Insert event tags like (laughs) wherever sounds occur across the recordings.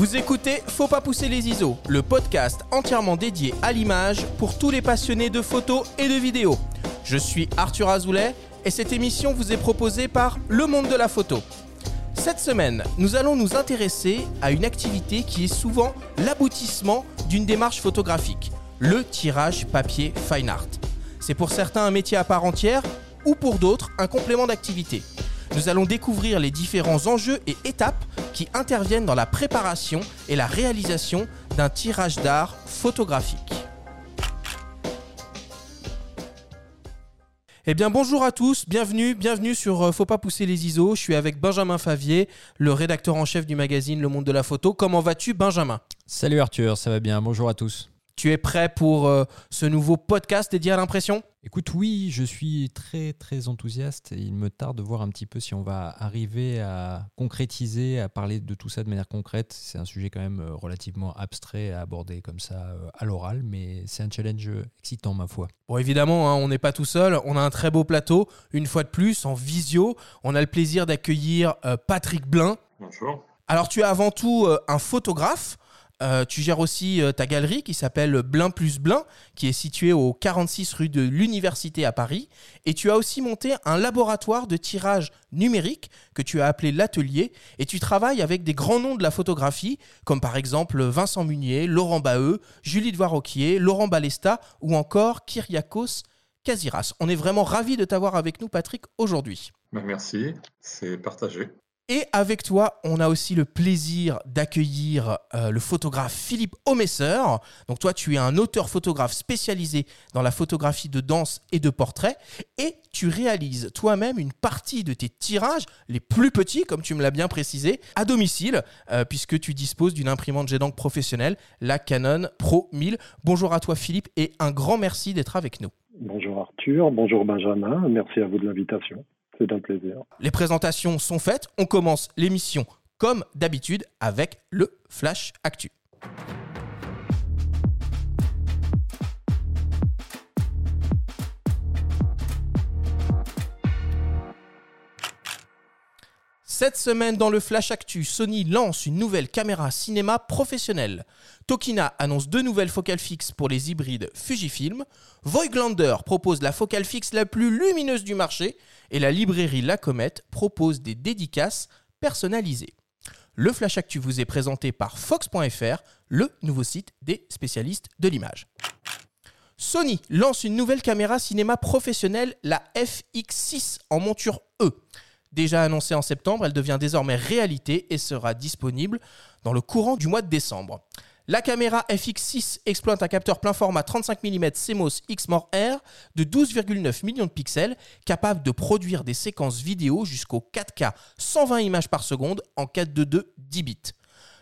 Vous écoutez Faut pas pousser les ISO, le podcast entièrement dédié à l'image pour tous les passionnés de photos et de vidéos. Je suis Arthur Azoulay et cette émission vous est proposée par Le Monde de la Photo. Cette semaine, nous allons nous intéresser à une activité qui est souvent l'aboutissement d'une démarche photographique, le tirage papier fine art. C'est pour certains un métier à part entière ou pour d'autres un complément d'activité. Nous allons découvrir les différents enjeux et étapes qui interviennent dans la préparation et la réalisation d'un tirage d'art photographique. Eh bien bonjour à tous, bienvenue, bienvenue sur euh, Faut pas pousser les ISO. Je suis avec Benjamin Favier, le rédacteur en chef du magazine Le Monde de la Photo. Comment vas-tu Benjamin? Salut Arthur, ça va bien, bonjour à tous. Tu es prêt pour euh, ce nouveau podcast dédié à l'impression? Écoute, oui, je suis très très enthousiaste et il me tarde de voir un petit peu si on va arriver à concrétiser, à parler de tout ça de manière concrète. C'est un sujet quand même euh, relativement abstrait à aborder comme ça euh, à l'oral, mais c'est un challenge excitant ma foi. Bon, évidemment, hein, on n'est pas tout seul. On a un très beau plateau, une fois de plus, en visio. On a le plaisir d'accueillir Patrick Blin. Bonjour. Alors, tu es avant tout un photographe. Euh, tu gères aussi euh, ta galerie qui s'appelle Blin plus Blin, qui est située au 46 rue de l'Université à Paris. Et tu as aussi monté un laboratoire de tirage numérique que tu as appelé l'Atelier. Et tu travailles avec des grands noms de la photographie, comme par exemple Vincent Munier, Laurent Baheux, Julie de Voiroquier, Laurent Balesta ou encore Kyriakos Kaziras. On est vraiment ravis de t'avoir avec nous, Patrick, aujourd'hui. Ben, merci, c'est partagé. Et avec toi, on a aussi le plaisir d'accueillir euh, le photographe Philippe Omesser. Donc toi, tu es un auteur-photographe spécialisé dans la photographie de danse et de portrait. Et tu réalises toi-même une partie de tes tirages, les plus petits, comme tu me l'as bien précisé, à domicile, euh, puisque tu disposes d'une imprimante d'encre professionnelle, la Canon Pro 1000. Bonjour à toi Philippe et un grand merci d'être avec nous. Bonjour Arthur, bonjour Benjamin, merci à vous de l'invitation. Les présentations sont faites. On commence l'émission comme d'habitude avec le Flash Actu. Cette semaine, dans le Flash Actu, Sony lance une nouvelle caméra cinéma professionnelle. Tokina annonce deux nouvelles focales fixes pour les hybrides Fujifilm. Voigtlander propose la focale fixe la plus lumineuse du marché. Et la librairie La Comète propose des dédicaces personnalisées. Le Flash Actu vous est présenté par Fox.fr, le nouveau site des spécialistes de l'image. Sony lance une nouvelle caméra cinéma professionnelle, la FX6 en monture E. Déjà annoncée en septembre, elle devient désormais réalité et sera disponible dans le courant du mois de décembre. La caméra FX6 exploite un capteur plein format 35 mm CMOS X-More R de 12,9 millions de pixels, capable de produire des séquences vidéo jusqu'au 4K 120 images par seconde en 4.2 10 bits.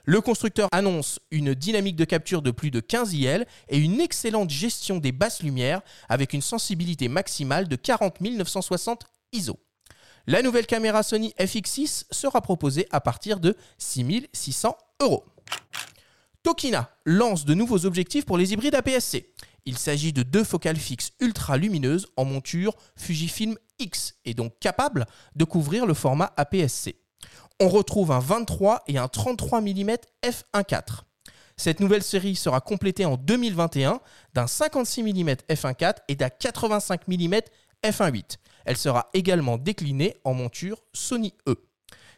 Le constructeur annonce une dynamique de capture de plus de 15 IL et une excellente gestion des basses lumières avec une sensibilité maximale de 40 960 ISO. La nouvelle caméra Sony FX6 sera proposée à partir de 6600 euros. Tokina lance de nouveaux objectifs pour les hybrides APS-C. Il s'agit de deux focales fixes ultra lumineuses en monture Fujifilm X et donc capables de couvrir le format APS-C. On retrouve un 23 et un 33 mm f1.4. Cette nouvelle série sera complétée en 2021 d'un 56 mm f1.4 et d'un 85 mm f1.8. Elle sera également déclinée en monture Sony E.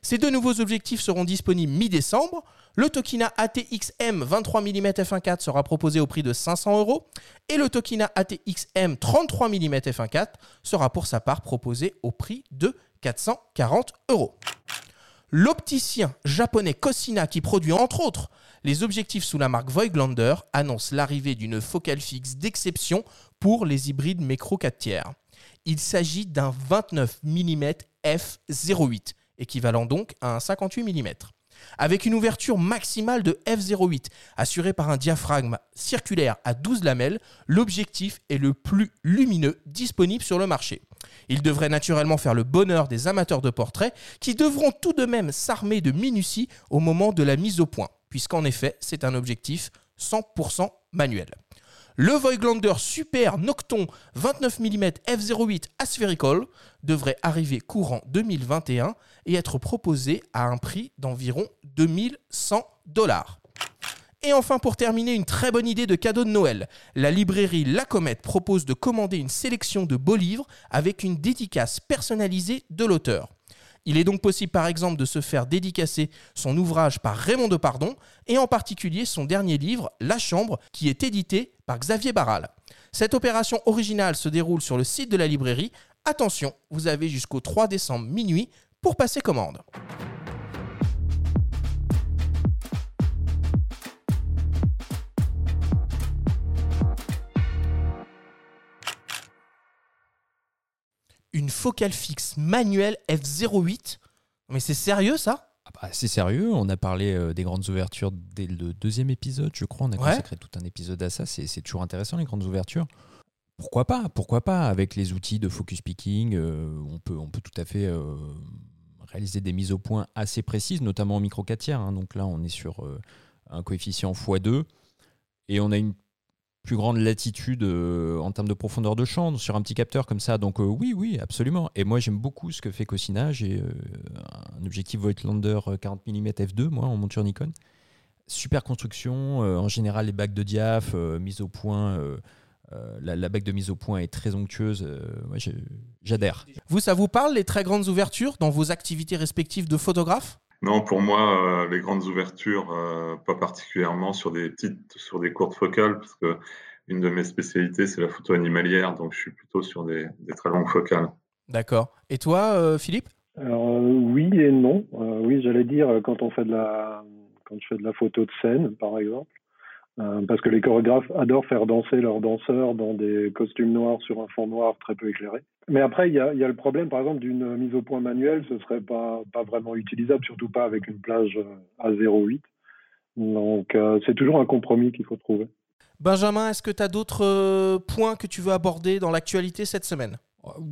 Ces deux nouveaux objectifs seront disponibles mi-décembre. Le Tokina ATX-M 23 mm f1.4 sera proposé au prix de 500 euros et le Tokina ATX-M 33 mm f1.4 sera pour sa part proposé au prix de 440 euros. L'opticien japonais Cosina, qui produit entre autres les objectifs sous la marque Voigtlander, annonce l'arrivée d'une focale fixe d'exception pour les hybrides Micro 4 tiers. Il s'agit d'un 29 mm f08, équivalent donc à un 58 mm. Avec une ouverture maximale de f08 assurée par un diaphragme circulaire à 12 lamelles, l'objectif est le plus lumineux disponible sur le marché. Il devrait naturellement faire le bonheur des amateurs de portraits qui devront tout de même s'armer de minutie au moment de la mise au point, puisqu'en effet c'est un objectif 100% manuel. Le Voigtlander Super Nocton 29 mm f08 Aspherical devrait arriver courant 2021 et être proposé à un prix d'environ 2100 dollars. Et enfin, pour terminer, une très bonne idée de cadeau de Noël. La librairie La Comète propose de commander une sélection de beaux livres avec une dédicace personnalisée de l'auteur. Il est donc possible par exemple de se faire dédicacer son ouvrage par Raymond Depardon et en particulier son dernier livre, La Chambre, qui est édité par Xavier Barral. Cette opération originale se déroule sur le site de la librairie. Attention, vous avez jusqu'au 3 décembre minuit pour passer commande. Une focale fixe manuelle f08. Mais c'est sérieux ça? Ah bah, C'est sérieux, on a parlé euh, des grandes ouvertures dès le deuxième épisode, je crois. On a consacré tout un épisode à ça. C'est toujours intéressant, les grandes ouvertures. Pourquoi pas? Pourquoi pas? Avec les outils de focus picking, euh, on, peut, on peut tout à fait euh, réaliser des mises au point assez précises, notamment en micro 4 tiers. Hein. Donc là, on est sur un coefficient x2 et on a une plus grande latitude euh, en termes de profondeur de champ sur un petit capteur comme ça. Donc euh, oui, oui, absolument. Et moi j'aime beaucoup ce que fait Cosina. J'ai euh, un objectif Voigtlander 40 mm f2, moi, en monture Nikon. Super construction. en général, les bacs de diaph, mise au point. la, la bague de mise au point est très onctueuse. moi, j'adhère. Vous, ça vous parle les très grandes ouvertures dans vos activités respectives de photographe? Non, pour moi, les grandes ouvertures, pas particulièrement sur des petites, sur des courtes focales, parce que une de mes spécialités, c'est la photo animalière, donc je suis plutôt sur des, très longues focales. D'accord. Et toi, Philippe? Alors, Oui et non. oui, j'allais dire quand on fait de la, quand je fais de la photo de scène, par exemple, parce que les chorégraphes adorent faire danser leurs danseurs dans des costumes noirs sur un fond noir très peu éclairé. Mais après, il y a, le problème, par exemple, d'une mise au point manuelle, ce ne serait pas, pas vraiment utilisable, surtout pas avec une plage euh, à 0,8. Donc, euh, c'est toujours un compromis qu'il faut trouver. Benjamin, est-ce que tu as d'autres euh, points que tu veux aborder dans l'actualité cette semaine?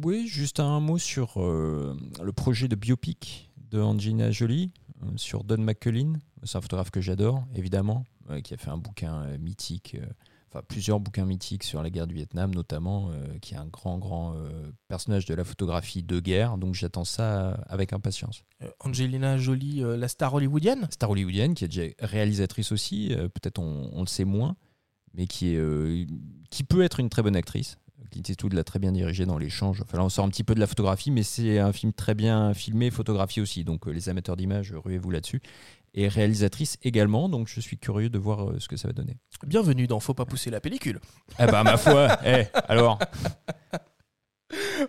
Oui, juste un mot sur le projet de biopic de Angelina Jolie sur Don McCullin. C'est un photographe que j'adore, évidemment, qui a fait un bouquin mythique enfin plusieurs bouquins mythiques sur la guerre du Vietnam notamment, euh, qui est un grand grand euh, personnage de la photographie de guerre. Donc j'attends ça avec impatience. Euh, Angelina Jolie, la star hollywoodienne? Star hollywoodienne qui est déjà réalisatrice aussi. Peut-être on, le sait moins, mais qui est qui peut être une très bonne actrice. Clint Eastwood l'a très bien dirigé dans l'échange. Enfin là, on sort un petit peu de la photographie, mais c'est un film très bien filmé, photographié aussi. Donc les amateurs d'images, ruez-vous là-dessus et réalisatrice également, donc je suis curieux de voir euh, ce que ça va donner. Bienvenue dans Faut pas pousser la pellicule. Eh ben ma foi, (laughs) eh, alors.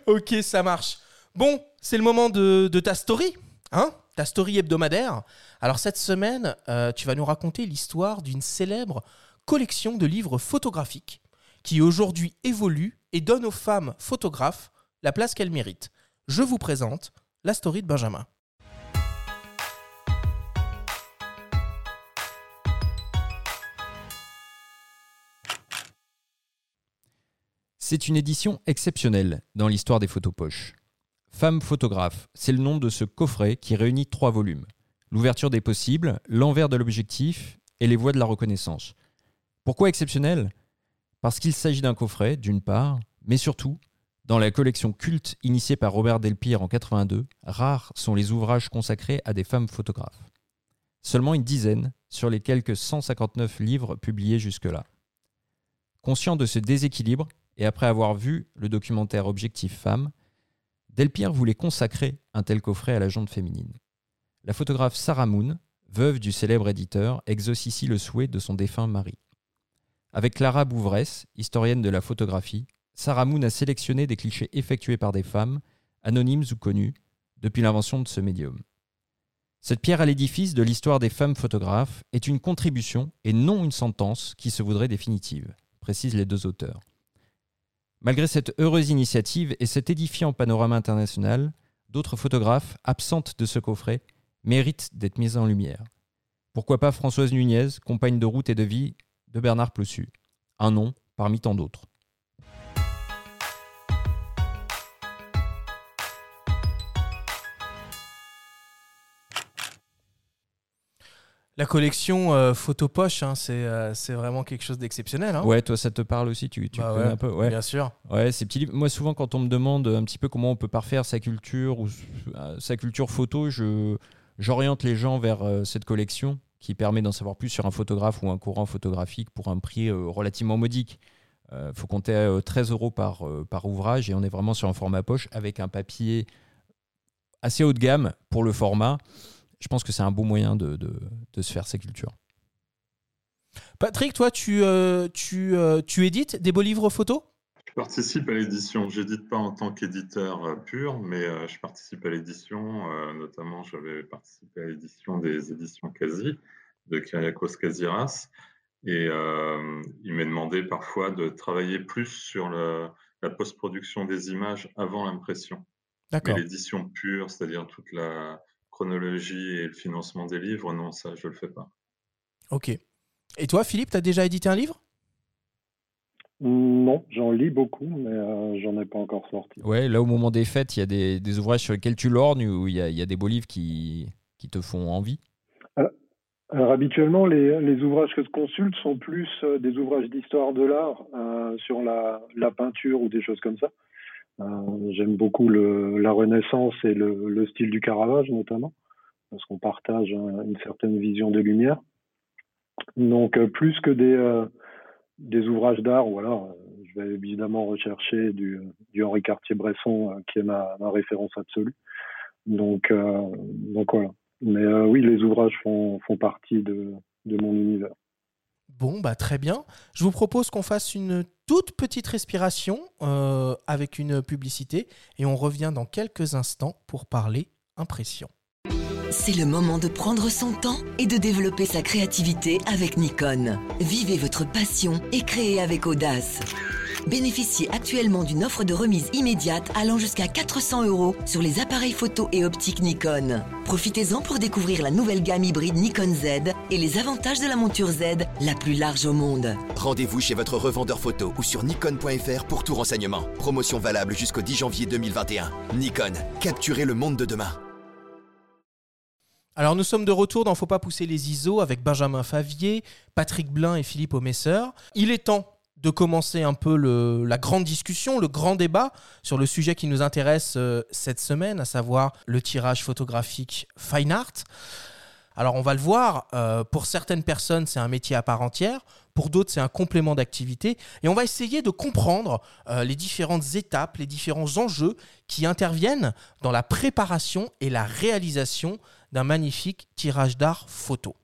ok, ça marche. Bon, c'est le moment de, ta story, hein Ta story hebdomadaire. Alors cette semaine, euh, tu vas nous raconter l'histoire d'une célèbre collection de livres photographiques qui aujourd'hui évolue et donne aux femmes photographes la place qu'elles méritent. Je vous présente la story de Benjamin. C'est une édition exceptionnelle dans l'histoire des photos poches. Femme photographe, c'est le nom de ce coffret qui réunit trois volumes. L'ouverture des possibles, l'envers de l'objectif et les voies de la reconnaissance. Pourquoi exceptionnel? Parce qu'il s'agit d'un coffret, d'une part, mais surtout, dans la collection culte initiée par Robert Delpire en 82, rares sont les ouvrages consacrés à des femmes photographes. Seulement une dizaine sur les quelques 159 livres publiés jusque-là. Conscient de ce déséquilibre, et après avoir vu le documentaire Objectif Femme, Delpierre voulait consacrer un tel coffret à la jante féminine. La photographe Sarah Moon, veuve du célèbre éditeur, exauce ici le souhait de son défunt mari. Avec Clara Bouvresse, historienne de la photographie, Sarah Moon a sélectionné des clichés effectués par des femmes, anonymes ou connues, depuis l'invention de ce médium. Cette pierre à l'édifice de l'histoire des femmes photographes est une contribution et non une sentence qui se voudrait définitive, précisent les deux auteurs. Malgré cette heureuse initiative et cet édifiant panorama international, d'autres photographes, absentes de ce coffret, méritent d'être mises en lumière. Pourquoi pas Françoise Nunez, compagne de route et de vie de Bernard Plossu Un nom parmi tant d'autres. La collection euh, photo poche, hein, c'est euh, c'est vraiment quelque chose d'exceptionnel. Hein. Ouais, toi, ça te parle aussi Tu, tu Bah connais ouais, un peu Ouais. Bien sûr. Ouais, ces petits livres. Moi, souvent, quand on me demande un petit peu comment on peut parfaire sa culture ou euh, sa culture photo, je j'oriente les gens vers cette collection qui permet d'en savoir plus sur un photographe ou un courant photographique pour un prix relativement modique. Il faut compter euh, 13 euros par, par ouvrage et on est vraiment sur un format poche avec un papier assez haut de gamme pour le format. Je pense que c'est un bon moyen de, de- de se faire sa culture. Patrick, toi, tu, euh, tu, euh, tu édites des beaux livres photos Je participe à l'édition. J'édite pas en tant qu'éditeur euh, pur, mais je participe à l'édition. Notamment, j'avais participé à l'édition des éditions Quasi de Kyriakos Kaziras. Et euh, il m'est demandé parfois de travailler plus sur le- la post-production des images avant l'impression. D'accord. l'édition pure, c'est-à-dire toute la chronologie et le financement des livres, non, ça, je le fais pas. Ok. Et toi, Philippe, tu as déjà édité un livre? Non, j'en lis beaucoup, mais euh, j'en ai pas encore sorti. Ouais, là, au moment des fêtes, il y a des, des ouvrages sur lesquels tu lorgnes où il y a, il y a des beaux livres qui, qui te font envie? Alors habituellement, les, les ouvrages que je consulte sont plus euh, des ouvrages d'histoire de l'art euh, sur la, la peinture ou des choses comme ça. Euh, J'aime beaucoup la Renaissance et le, le style du Caravage notamment, parce qu'on partage un- une certaine vision des Lumières. Donc euh, plus que des, euh, ouvrages d'art, voilà, je vais évidemment rechercher du, Henri Cartier-Bresson, qui est ma, référence absolue. Donc, donc voilà. Mais oui, les ouvrages font, font partie de, de mon univers. Bon, bah très bien. Je vous propose qu'on fasse une toute petite respiration euh, avec une publicité et on revient dans quelques instants pour parler impression. C'est le moment de prendre son temps et de développer sa créativité avec Nikon. Vivez votre passion et créez avec audace. Bénéficiez actuellement d'une offre de remise immédiate allant jusqu'à 400 euros sur les appareils photo et optiques Nikon. Profitez-en pour découvrir la nouvelle gamme hybride Nikon Z et les avantages de la monture Z, la plus large au monde. Rendez-vous chez votre revendeur photo ou sur nikon.fr pour tout renseignement. Promotion valable jusqu'au 10 janvier 2021. Nikon, capturez le monde de demain. Alors nous sommes de retour dans Faut pas pousser les ISO avec Benjamin Favier, Patrick Blin et Philippe Aumesseur. Il est temps de commencer un peu la grande discussion, le grand débat sur le sujet qui nous intéresse euh, cette semaine, à savoir le tirage photographique fine art. Alors on va le voir, euh, pour certaines personnes c'est un métier à part entière, pour d'autres c'est un complément d'activité, et on va essayer de comprendre euh, les différentes étapes, les différents enjeux qui interviennent dans la préparation et la réalisation d'un magnifique tirage d'art photo.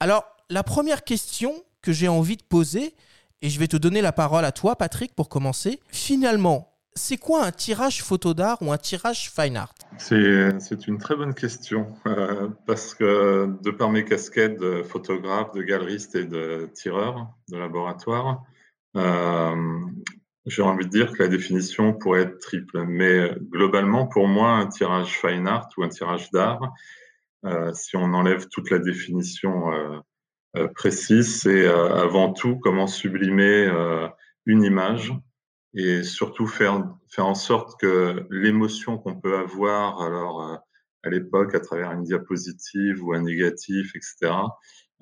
Alors la première question que j'ai envie de poser, et je vais te donner la parole à toi Patrick pour commencer, finalement, c'est quoi un tirage photo d'art ou un tirage fine art? C'est une très bonne question euh, parce que de par mes casquettes de photographe, de galeriste et de tireur de laboratoire, euh, j'ai envie de dire que la définition pourrait être triple. Mais globalement, pour moi, un tirage fine art ou un tirage d'art, euh, si on enlève toute la définition précise, c'est euh, avant tout comment sublimer euh, une image et surtout faire, faire en sorte que l'émotion qu'on peut avoir alors euh, à l'époque à travers une diapositive ou un négatif, etc.,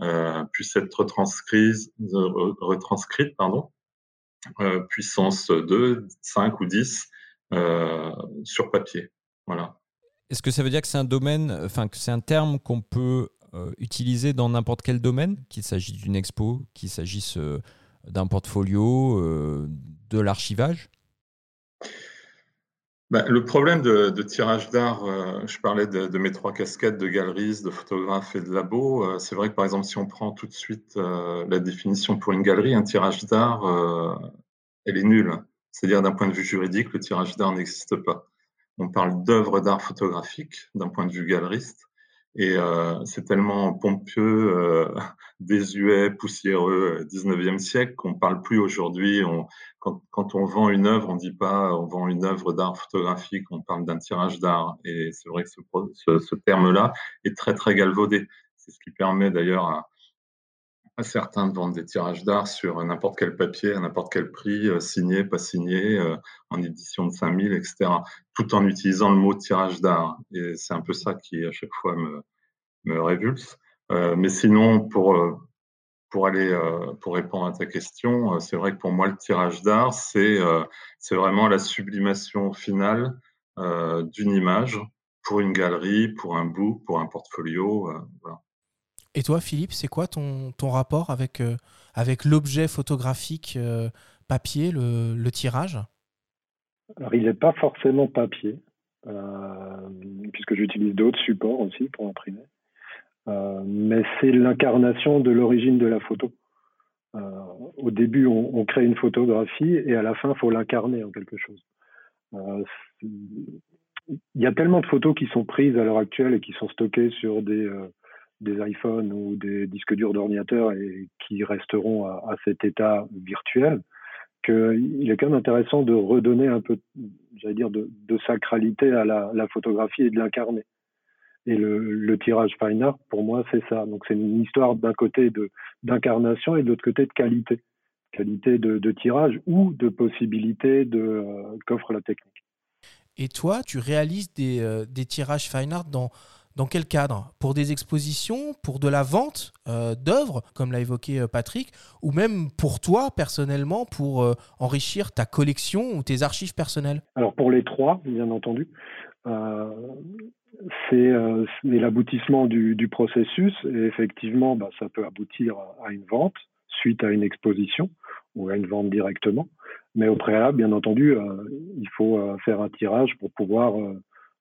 euh, puisse être retranscrite, re- retranscrite pardon, euh, puissance 2, 5 ou 10 euh, sur papier. Voilà. Est-ce que ça veut dire que c'est un domaine, enfin que c'est un terme qu'on peut euh, utiliser dans n'importe quel domaine, qu'il s'agisse d'une expo, qu'il s'agisse euh, d'un portfolio, euh, de l'archivage? Ben, le problème de, tirage d'art, je parlais de, mes trois casquettes de galeriste, de photographe et de labo. c'est vrai que par exemple, si on prend tout de suite la définition pour une galerie, un tirage d'art, elle est nulle. C'est-à-dire d'un point de vue juridique, le tirage d'art n'existe pas. On parle d'œuvres d'art photographique d'un point de vue galeriste. Et euh, c'est tellement pompeux, euh, (laughs) désuet, poussiéreux, 19e siècle qu'on parle plus aujourd'hui. Quand, on vend une œuvre, on dit pas on vend une œuvre d'art photographique, on parle d'un tirage d'art. Et c'est vrai que ce, ce, terme-là est très très galvaudé. C'est ce qui permet d'ailleurs à certains de vendre des tirages d'art sur n'importe quel papier, à n'importe quel prix, euh, signé, pas signé, euh, en édition de 5000, etc. Tout en utilisant le mot tirage d'art. Et c'est un peu ça qui à chaque fois me, révulse. mais sinon, pour, pour, aller, pour répondre à ta question, c'est vrai que pour moi, le tirage d'art, c'est c'est vraiment la sublimation finale d'une image pour une galerie, pour un book, pour un portfolio. voilà. Et toi, Philippe, c'est quoi ton, rapport avec, euh, avec l'objet photographique euh, papier, le, tirage? Alors, il n'est pas forcément papier, euh, puisque j'utilise d'autres supports aussi pour imprimer. mais c'est l'incarnation de l'origine de la photo. au début, on, on, crée une photographie et à la fin, il faut l'incarner en quelque chose. il y a tellement de photos qui sont prises à l'heure actuelle et qui sont stockées sur des des iPhones ou des disques durs d'ordinateur et qui resteront à, cet état virtuel, qu'il est quand même intéressant de redonner un peu, j'allais dire, de, sacralité à la, photographie et de l'incarner. Et le, tirage fine art, pour moi, c'est ça. Donc c'est une histoire d'un côté d'incarnation et de l'autre côté de qualité. Qualité de, tirage ou de possibilité de, euh, qu'offre la technique. Et toi, tu réalises des, euh, des tirages fine art dans, dans quel cadre? Pour des expositions, pour de la vente euh, d'œuvres, comme l'a évoqué euh, Patrick, ou même pour toi personnellement, pour euh, enrichir ta collection ou tes archives personnelles? Alors pour les trois, bien entendu, c'est l'aboutissement du, processus et effectivement, bah, ça peut aboutir à une vente suite à une exposition ou à une vente directement. Mais au préalable, bien entendu, il faut faire un tirage pour pouvoir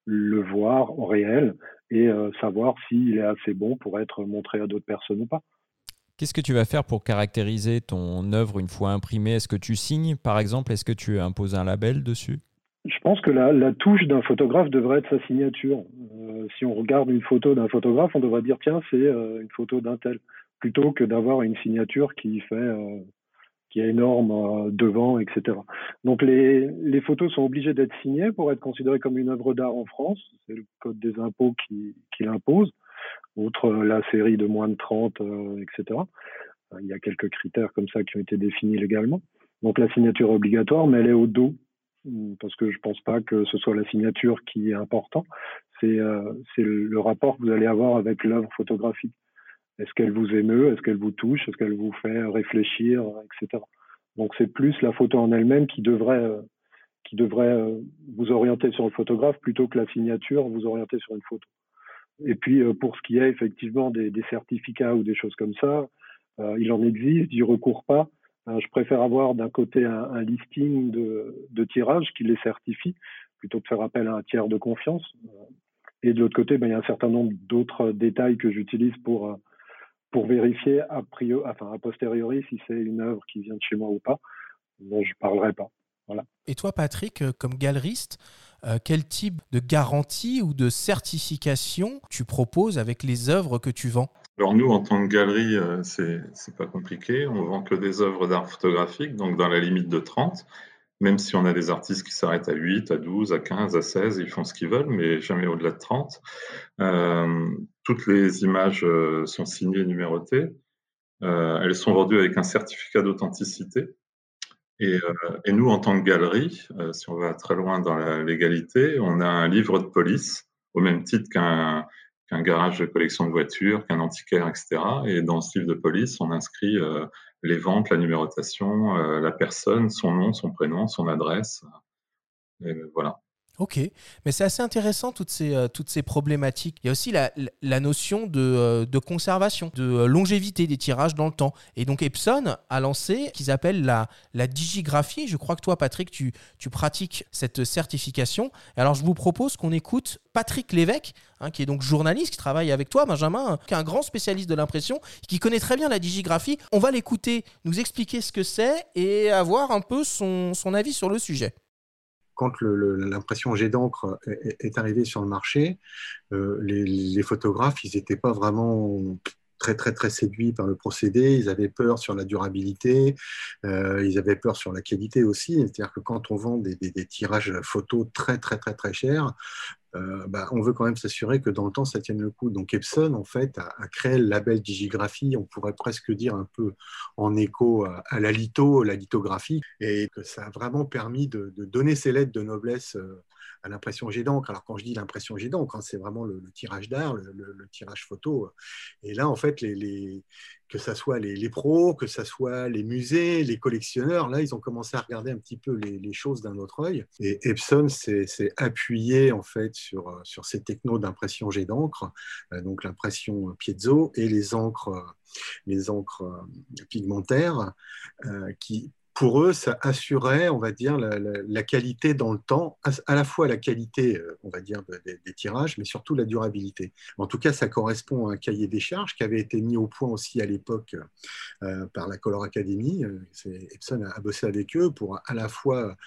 le voir au réel et euh, savoir s'il est assez bon pour être montré à d'autres personnes ou pas. Qu'est-ce que tu vas faire pour caractériser ton œuvre une fois imprimée? Est-ce que tu signes, par exemple? Est-ce que tu imposes un label dessus? Je pense que la, touche d'un photographe devrait être sa signature. Euh, si on regarde une photo d'un photographe, on devrait dire tiens, c'est euh, une photo d'un tel, plutôt que d'avoir une signature qui fait qui est énorme euh, devant, etc. Donc les, photos sont obligées d'être signées pour être considérées comme une œuvre d'art en France. C'est le code des impôts qui, l'impose, outre la série de moins de 30, euh, etc. Il y a quelques critères comme ça qui ont été définis légalement. Donc la signature est obligatoire, mais elle est au dos, parce que je ne pense pas que ce soit la signature qui est important. C'est euh, le rapport que vous allez avoir avec l'œuvre photographique. Est-ce qu'elle vous émeut? Est-ce qu'elle vous touche? Est-ce qu'elle vous fait réfléchir, etc. Donc c'est plus la photo en elle-même qui devrait, euh, qui devrait euh, vous orienter sur le photographe plutôt que la signature vous orienter sur une photo. Et puis euh, pour ce qui est effectivement des, certificats ou des choses comme ça, il en existe, j'y recours pas. je préfère avoir d'un côté un, listing de, de tirages qui les certifie plutôt que faire appel à un tiers de confiance. Et de l'autre côté, ben, il y a un certain nombre d'autres détails que j'utilise pour pour vérifier a, priori, enfin, a posteriori si c'est une œuvre qui vient de chez moi ou pas. dont je ne parlerai pas. Voilà. Et toi, Patrick, euh, comme galeriste, euh, quel type de garantie ou de certification tu proposes avec les œuvres que tu vends? Alors nous, en tant que galerie, euh, c'est c'est pas compliqué. On vend que des œuvres d'art photographique, donc dans la limite de 30 même si on a des artistes qui s'arrêtent à 8, à 12, à 15, à 16, ils font ce qu'ils veulent, mais jamais au-delà de 30. Euh, toutes les images euh, sont signées et numérotées. Euh, elles sont vendues avec un certificat d'authenticité. Et, et, nous, en tant que galerie, si on va très loin dans la légalité, on a un livre de police, au même titre qu'un qu'un garage de collection de voitures, qu'un antiquaire, etc. Et dans ce livre de police, on inscrit les ventes, la numérotation, euh, la personne, son nom, son prénom, son adresse. Et voilà. Ok, mais c'est assez intéressant toutes ces, euh, toutes ces problématiques. Il y a aussi la, la notion de, euh, de, conservation, de euh, longévité des tirages dans le temps. Et donc Epson a lancé qu'ils appellent la, la digigraphie. Je crois que toi, Patrick, tu, tu pratiques cette certification. Alors je vous propose qu'on écoute Patrick Lévesque, hein, qui est donc journaliste, qui travaille avec toi, Benjamin, qui est un grand spécialiste de l'impression, qui connaît très bien la digigraphie. On va l'écouter, nous expliquer ce que c'est et avoir un peu son, son avis sur le sujet quand l'impression jet d'encre est, arrivée sur le marché, euh, les, photographes, ils n'étaient pas vraiment très très très séduits par le procédé, ils avaient peur sur la durabilité, euh, ils avaient peur sur la qualité aussi, c'est-à-dire que quand on vend des, tirages photos très très très très chers, euh, bah, on veut quand même s'assurer que dans le temps, ça tienne le coup. Donc Epson, en fait, a, créé le label Digigraphie, on pourrait presque dire un peu en écho à, la litho, la lithographie, et que ça a vraiment permis de, donner ces lettres de noblesse euh, à l'impression jet d'encre. Alors quand je dis l'impression jet d'encre, hein, c'est vraiment le, tirage d'art, le, tirage photo. Et là, en fait, les, que ce soit les, pros, que ce soit les musées, les collectionneurs, là, ils ont commencé à regarder un petit peu les, choses d'un autre œil. Et Epson s'est appuyé en fait sur, sur ces technos d'impression jet d'encre, euh, donc l'impression piezo et les encres, les encres euh, pigmentaires, euh, qui pour eux, ça assurait, on va dire, la, qualité dans le temps, à, la fois la qualité, euh, on va dire, des, tirages, mais surtout la durabilité. En tout cas, ça correspond à un cahier des charges qui avait été mis au point aussi à l'époque euh, par la Color Academy. Euh, Epson a, bossé avec eux pour à la fois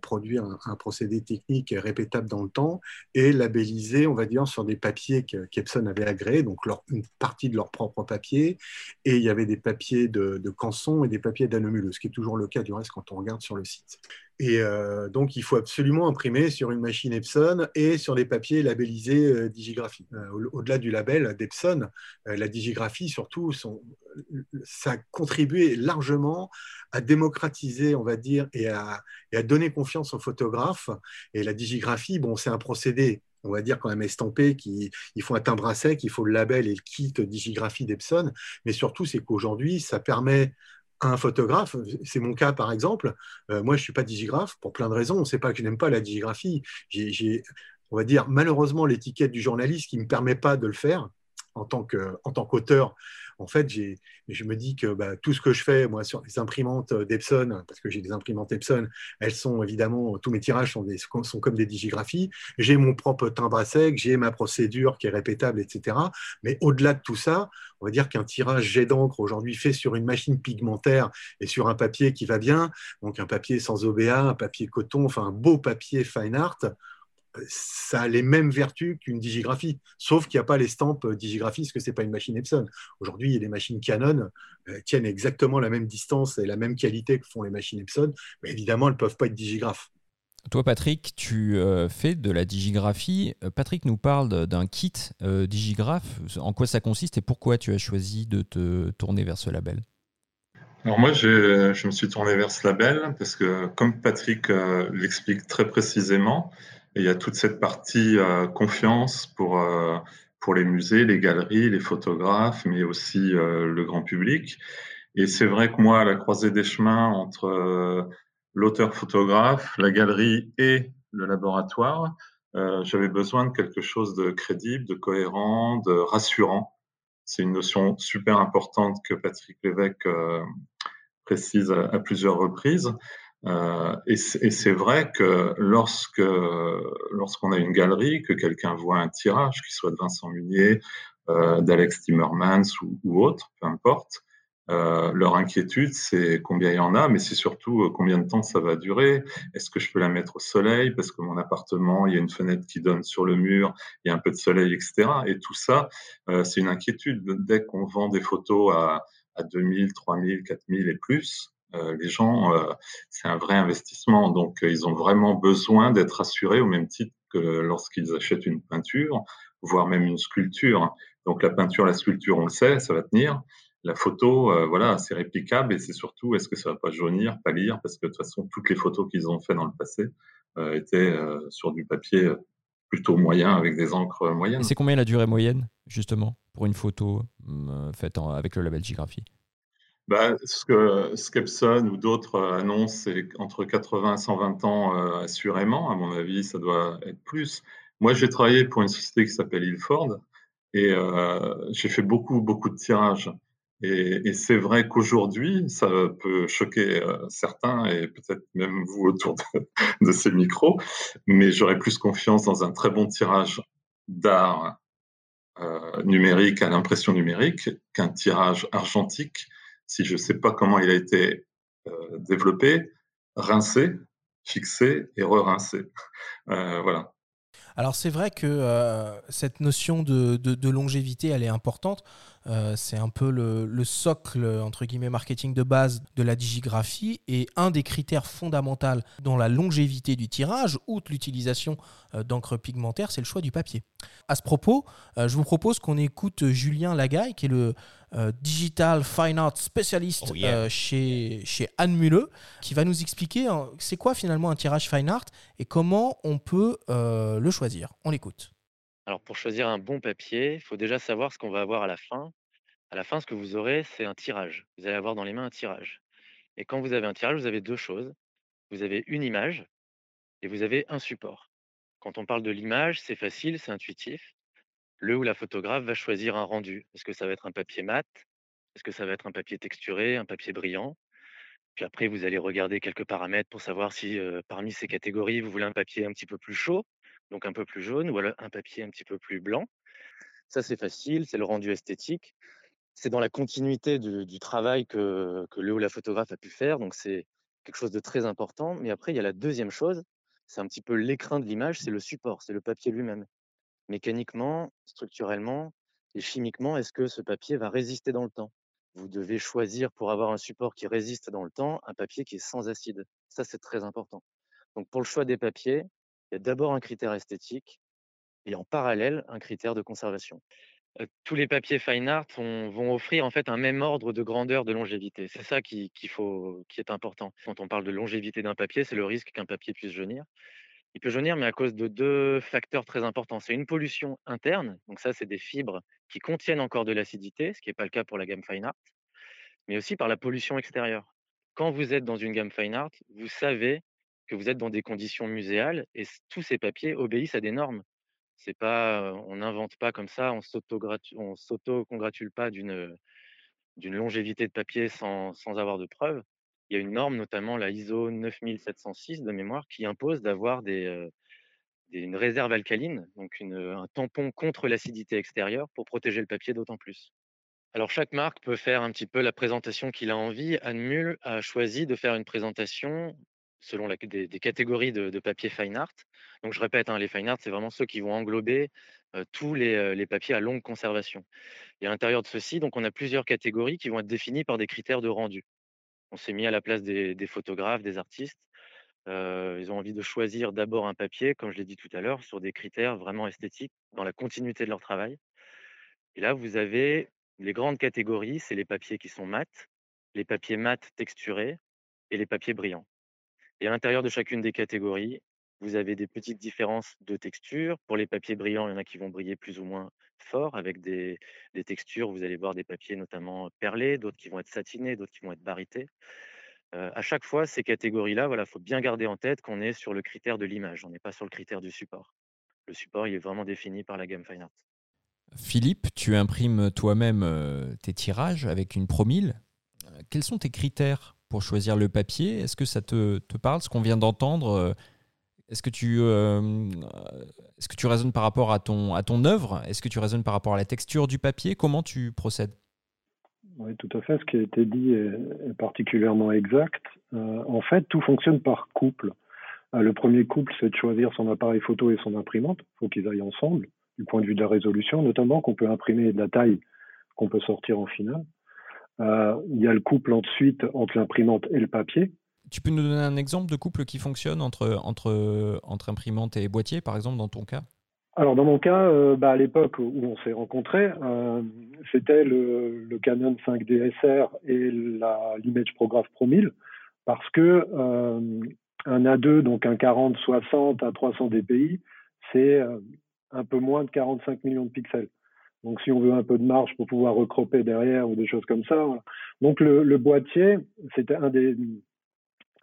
produire un, procédé technique répétable dans le temps et labelliser, on va dire, sur des papiers qu'Epson avait agréés, donc une partie de leur propre papier, et il y avait des papiers de, de Canson et des papiers d'Anomuleux, ce qui est toujours le cas du reste quand on regarde sur le site. Et euh, donc, il faut absolument imprimer sur une machine Epson et sur les papiers labellisés euh, digigraphie. Euh, au-delà du label d'Epson, la digigraphie, surtout, ça a contribué largement à démocratiser, on va dire, et à, à donner confiance aux photographes. Et la digigraphie, bon, c'est un procédé on va dire quand même estampé, qui, il faut un timbre à sec, il faut le label et le kit digigraphie d'Epson, mais surtout c'est qu'aujourd'hui ça permet un photographe, c'est mon cas par exemple, euh, moi je ne suis pas digigraphe pour plein de raisons, on sait pas que je n'aime pas la digigraphie, j'ai, on va dire malheureusement l'étiquette du journaliste qui ne me permet pas de le faire en tant, qu'auteur, en fait, je me dis que bah, tout ce que je fais, moi, sur les imprimantes d'Epson, parce que j'ai des imprimantes Epson, elles sont évidemment, tous mes tirages sont comme des digigraphies. J'ai mon propre timbre à sec, j'ai ma procédure qui est répétable, etc. Mais au-delà de tout ça, on va dire qu'un tirage jet d'encre aujourd'hui fait sur une machine pigmentaire et sur un papier qui va bien, donc un papier sans OBA, un papier coton, enfin un beau papier fine art, ça a les mêmes vertus qu'une digigraphie, sauf qu'il n'y a pas l'estampes digigraphie, parce que ce n'est pas une machine Epson. Aujourd'hui, les machines Canon euh, tiennent exactement la même distance et la même qualité que font les machines Epson, mais évidemment, elles ne peuvent pas être digigraphes. Toi, Patrick, tu euh, fais de la digigraphie. Euh, Patrick nous parle d'un kit digigraphe. En quoi ça consiste et pourquoi tu as choisi de te tourner vers ce label? Alors moi, je me suis tourné vers ce label parce que, comme Patrick l'explique très précisément, il y a toute cette partie euh, confiance pour, euh, pour les musées, les galeries, les photographes, mais aussi euh, le grand public. Et c'est vrai que moi, à la croisée des chemins entre l'auteur-photographe, la galerie et le laboratoire, j'avais besoin de quelque chose de crédible, de cohérent, de rassurant. C'est une notion super importante que Patrick Lévesque précise à plusieurs reprises. Euh, et c'est vrai que lorsque lorsqu'on a une galerie, que quelqu'un voit un tirage, qui soit de Vincent Munier, euh, d'Alex Timmermans ou, autre, peu importe, euh, leur inquiétude, c'est combien il y en a, mais c'est surtout combien de temps ça va durer. Est-ce que je peux la mettre au soleil parce que mon appartement, il y a une fenêtre qui donne sur le mur, il y a un peu de soleil, etc. Et tout ça, c'est une inquiétude. Dès qu'on vend des photos à, à 2000, 3000, 4000 et plus, les gens, euh, c'est un vrai investissement. Donc, euh, ils ont vraiment besoin d'être assurés au même titre que lorsqu'ils achètent une peinture, voire même une sculpture. Donc, la peinture, la sculpture, on le sait, ça va tenir. La photo, voilà, c'est réplicable et c'est surtout, est-ce que ça va pas jaunir, pâlir? Parce que de toute façon, toutes les photos qu'ils ont fait dans le passé étaient sur du papier plutôt moyen avec des encres moyennes. c'est combien la durée moyenne, justement, pour une photo faite avec le label Gigraphie? Bah, ce que Skepson ou d'autres euh, annoncent, c'est entre 80 et 120 ans euh, assurément. À mon avis, ça doit être plus. Moi, j'ai travaillé pour une société qui s'appelle Ilford et euh, j'ai fait beaucoup, beaucoup de tirages. Et, c'est vrai qu'aujourd'hui, ça peut choquer certains et peut-être même vous autour de, (laughs) de ces micros, mais j'aurais plus confiance dans un très bon tirage d'art numérique à l'impression numérique qu'un tirage argentique si je ne sais pas comment il a été euh, développé, rincé, fixé et re-rincé. (laughs) Euh, voilà. Alors c'est vrai que euh, cette notion de, longévité, elle est importante. c'est un peu le, socle, entre guillemets, marketing de base de la digigraphie. Et un des critères fondamentaux dans la longévité du tirage, outre l'utilisation d'encre pigmentaire, c'est le choix du papier. À ce propos, je vous propose qu'on écoute Julien Lagaille, qui est le digital fine art spécialiste Oh, chez, chez Anne Muleux, qui va nous expliquer hein, c'est quoi finalement un tirage fine art et comment on peut le choisir. On l'écoute. Alors pour choisir un bon papier, il faut déjà savoir ce qu'on va avoir à la fin. À la fin, ce que vous aurez, c'est un tirage. Vous allez avoir dans les mains un tirage. Et quand vous avez un tirage, vous avez deux choses. Vous avez une image et vous avez un support. Quand on parle de l'image, c'est facile, c'est intuitif. Le ou la photographe va choisir un rendu. Est-ce que ça va être un papier mat? Est-ce que ça va être un papier texturé, un papier brillant? Puis après, vous allez regarder quelques paramètres pour savoir si parmi ces catégories, vous voulez un papier un petit peu plus chaud, donc un peu plus jaune, ou alors un papier un petit peu plus blanc. Ça, c'est facile, c'est le rendu esthétique. C'est dans la continuité du, du travail que, que le ou la photographe a pu faire, donc c'est quelque chose de très important. Mais après, il y a la deuxième chose, c'est un petit peu l'écrin de l'image, c'est le support, c'est le papier lui-même. Mécaniquement, structurellement et chimiquement, est-ce que ce papier va résister dans le temps? Vous devez choisir pour avoir un support qui résiste dans le temps, un papier qui est sans acide. Ça, c'est très important. Donc pour le choix des papiers, il y a d'abord un critère esthétique et en parallèle un critère de conservation. Tous les papiers fine art vont, offrir en fait un même ordre de grandeur de longévité. C'est ça qui, qui est important. Quand on parle de longévité d'un papier, c'est le risque qu'un papier puisse jaunir. Il peut jaunir, mais à cause de deux facteurs très importants. C'est une pollution interne, donc ça, c'est des fibres qui contiennent encore de l'acidité, ce qui n'est pas le cas pour la gamme fine art, mais aussi par la pollution extérieure. Quand vous êtes dans une gamme fine art, vous savez que vous êtes dans des conditions muséales et tous ces papiers obéissent à des normes. C'est pas, on n'invente pas comme ça, on s'auto-congratule pas d'une longévité de papier sans, sans avoir de preuves. Il y a une norme, notamment la ISO 9706 de mémoire, qui impose d'avoir une réserve alcaline, donc un tampon contre l'acidité extérieure pour protéger le papier d'autant plus. Alors chaque marque peut faire un petit peu la présentation qu'il a envie. Anne Mule a choisi de faire une présentation selon des, catégories de, papier fine art. Donc je répète, hein, les fine art, c'est vraiment ceux qui vont englober tous les, les, papiers à longue conservation. Et à l'intérieur de ceux-ci, donc on a plusieurs catégories qui vont être définies par des critères de rendu. On s'est mis à la place des, photographes, des artistes. Euh, ils ont envie de choisir d'abord un papier, comme je l'ai dit tout à l'heure, sur des critères vraiment esthétiques, dans la continuité de leur travail. Et là, vous avez les grandes catégories, c'est les papiers qui sont mat, les papiers mat texturés et les papiers brillants. Et à l'intérieur de chacune des catégories, vous avez des petites différences de texture. Pour les papiers brillants, il y en a qui vont briller plus ou moins fort avec des, textures. Vous allez voir des papiers notamment perlés, d'autres qui vont être satinés, d'autres qui vont être barités. Euh, à chaque fois, ces catégories-là, voilà, faut bien garder en tête qu'on est sur le critère de l'image, on n'est pas sur le critère du support. Le support, il est vraiment défini par la gamme Fine Art. Philippe, tu imprimes toi-même euh, tes tirages avec une promille. Quels sont tes critères pour choisir le papier? Est-ce que ça te, te parle, ce qu'on vient d'entendre Est-ce que, tu, euh, est-ce que tu raisonnes par rapport à ton, à œuvre? Est-ce que tu raisonnes par rapport à la texture du papier? Comment tu procèdes? Oui, tout à fait. Ce qui a été dit est, particulièrement exact. Euh, en fait, tout fonctionne par couple. Euh, le premier couple, c'est de choisir son appareil photo et son imprimante. Il faut qu'ils aillent ensemble, du point de vue de la résolution, notamment qu'on peut imprimer de la taille qu'on peut sortir en finale. Il y a le couple ensuite entre l'imprimante et le papier. Tu peux nous donner un exemple de couple qui fonctionne entre, entre, entre imprimante et boîtier, par exemple, dans ton cas? Alors, dans mon cas, euh, bah, à l'époque où on s'est rencontrés, euh, c'était le, Canon 5D SR et l'Image Prograph Pro 1000, parce que un A2, donc un 40-60 à 300 dpi, c'est un peu moins de 45 millions de pixels. Donc, si on veut un peu de marge pour pouvoir recroper derrière ou des choses comme ça. Donc, le boîtier, c'était un des,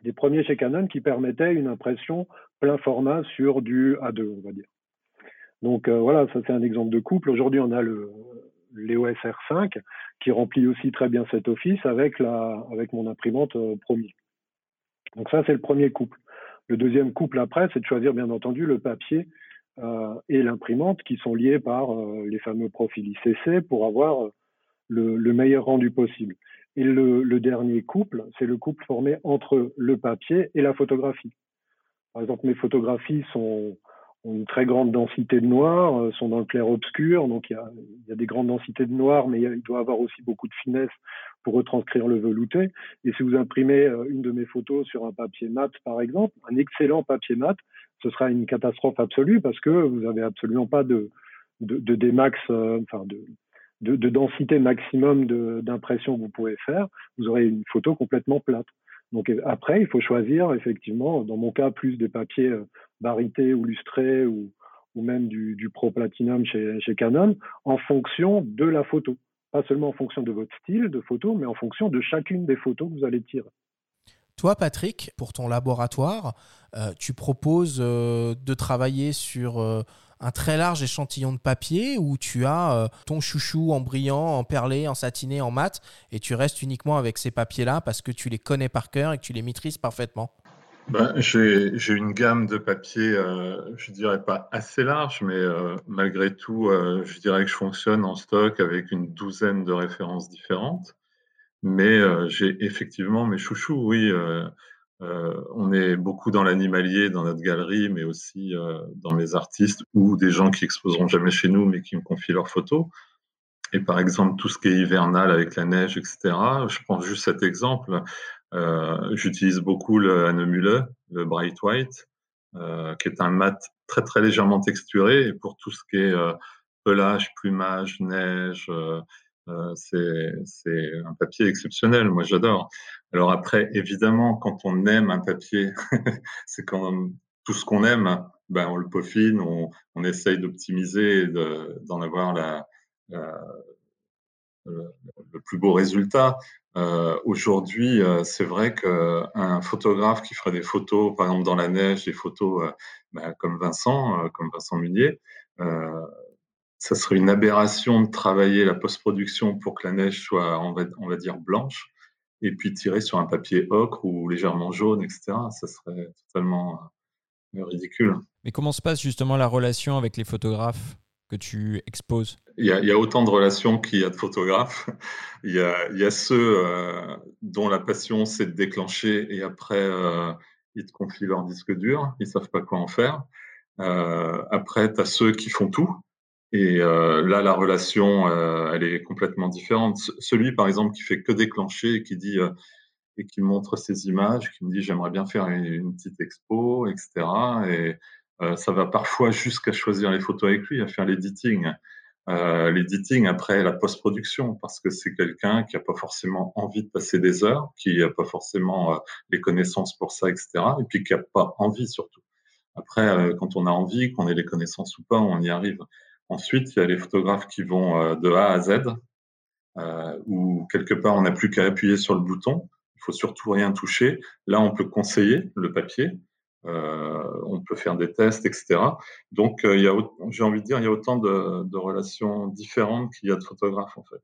des, premiers chez Canon qui permettait une impression plein format sur du A2, on va dire. Donc, euh, voilà, ça c'est un exemple de couple. Aujourd'hui, on a le l'EOS R5 qui remplit aussi très bien cet office avec, la, avec mon imprimante euh, Pro 1000. Donc, ça, c'est le premier couple. Le deuxième couple après, c'est de choisir, bien entendu, le papier euh, et l'imprimante qui sont liés par euh, les fameux profils ICC pour avoir euh, le, le meilleur rendu possible. Et le, le dernier couple, c'est le couple formé entre le papier et la photographie. Par exemple, mes photographies sont, ont une très grande densité de noir, sont dans le clair-obscur, donc il y, a, il y a, des grandes densités de noir, mais il doit avoir aussi beaucoup de finesse pour retranscrire le velouté. Et si vous imprimez une de mes photos sur un papier mat, par exemple, un excellent papier mat, ce sera une catastrophe absolue parce que vous n'avez absolument pas de, de, de démax, euh, enfin de, de, de, densité maximum d'impression que vous pouvez faire. Vous aurez une photo complètement plate. Donc après, il faut choisir effectivement, dans mon cas, plus des papiers euh, barités ou lustrés ou, ou même du, Pro Platinum chez, Canon, en fonction de la photo. Pas seulement en fonction de votre style de photo, mais en fonction de chacune des photos que vous allez tirer. Toi, Patrick, pour ton laboratoire, euh, tu proposes euh, de travailler sur un très large échantillon de papier où tu as ton chouchou en brillant, en perlé, en satiné, en mat, et tu restes uniquement avec ces papiers-là parce que tu les connais par cœur et que tu les maîtrises parfaitement. Ben, j'ai une gamme de papiers, je dirais pas assez large, mais malgré tout, je dirais que je fonctionne en stock avec une douzaine de références différentes. Mais euh, j'ai effectivement mes chouchous, oui. Euh, euh, on est beaucoup dans l'animalier, dans notre galerie, mais aussi dans mes artistes ou des gens qui exposeront jamais chez nous, mais qui me confient leurs photos. Et par exemple, tout ce qui est hivernal avec la neige, etc. Je prends juste cet exemple. Euh, J'utilise beaucoup le Hanemule, le Bright White, euh, qui est un mat très très légèrement texturé. Pour tout ce qui est euh, pelage, plumage, neige, euh, c'est un papier exceptionnel, moi j'adore. Alors après, évidemment, quand on aime un papier, (laughs) c'est quand tout ce qu'on aime, ben, on le peaufine, on, on essaye d'optimiser, d'en avoir la, le plus beau résultat. Euh, Aujourd'hui, euh, c'est vrai qu'un photographe qui ferait des photos, par exemple dans la neige, des photos euh, ben, comme Vincent, euh, comme Vincent Munier, ça serait une aberration de travailler la post-production pour que la neige soit, on va, on va dire, blanche, et puis tirer sur un papier ocre ou légèrement jaune, etc. Ça serait totalement euh, ridicule. Mais comment se passe justement la relation avec les photographes que tu exposes? Il y, a, il y, a, autant de relations qu'il y a de photographes. (laughs) Il y a, il y a ceux euh, dont la passion c'est de déclencher et après euh, ils te confient leur disque dur, ils savent pas quoi en faire. Euh, après, tu as ceux qui font tout, et euh, là, la relation, euh, elle est complètement différente. Celui, par exemple, qui fait que déclencher et qui dit euh, et qui montre ses images, qui me dit j'aimerais bien faire une, petite expo, etc. Et euh, ça va parfois jusqu'à choisir les photos avec lui, à faire l'editing. Euh, l'editing après la post-production, parce que c'est quelqu'un qui a pas forcément envie de passer des heures, qui a pas forcément les connaissances pour ça, etc. Et puis qui a pas envie surtout. Après, quand on a envie, qu'on ait les connaissances ou pas, on y arrive. Ensuite, il y a les photographes qui vont euh, de A à Z, euh, où quelque part on n'a plus qu'à appuyer sur le bouton. Il faut surtout rien toucher. Là, on peut conseiller le papier. Euh, on peut faire des tests, etc. Donc, j'ai envie de dire, il y a autant de, relations différentes qu'il y a de photographes en fait.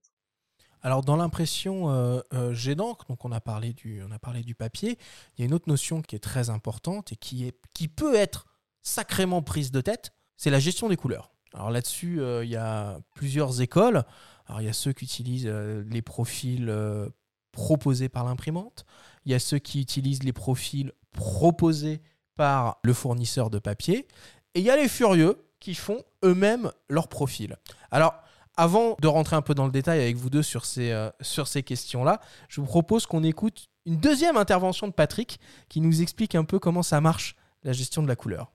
Alors dans l'impression d'encre, donc on a parlé du, on a parlé du papier. Il y a une autre notion qui est très importante et qui est, qui peut être sacrément prise de tête, c'est la gestion des couleurs. Alors là-dessus, euh, il y a plusieurs écoles. Alors il y a ceux qui utilisent euh, les profils euh, proposés par l'imprimante. Il y a ceux qui utilisent les profils proposés par le fournisseur de papier. Et il y a les furieux qui font eux-mêmes leur profil. Alors, avant de rentrer un peu dans le détail avec vous deux sur ces, sur ces questions-là, je vous propose qu'on écoute une deuxième intervention de Patrick qui nous explique un peu comment ça marche, la gestion de la couleur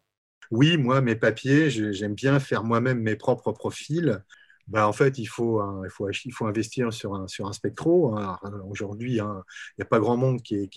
oui, moi, mes papiers, j'aime bien faire moi-même mes propres profils. Bah, en fait, il faut, il faut, investir sur un, sur un spectro. Hein. Aujourd'hui, hein, il n'y a pas grand monde qui,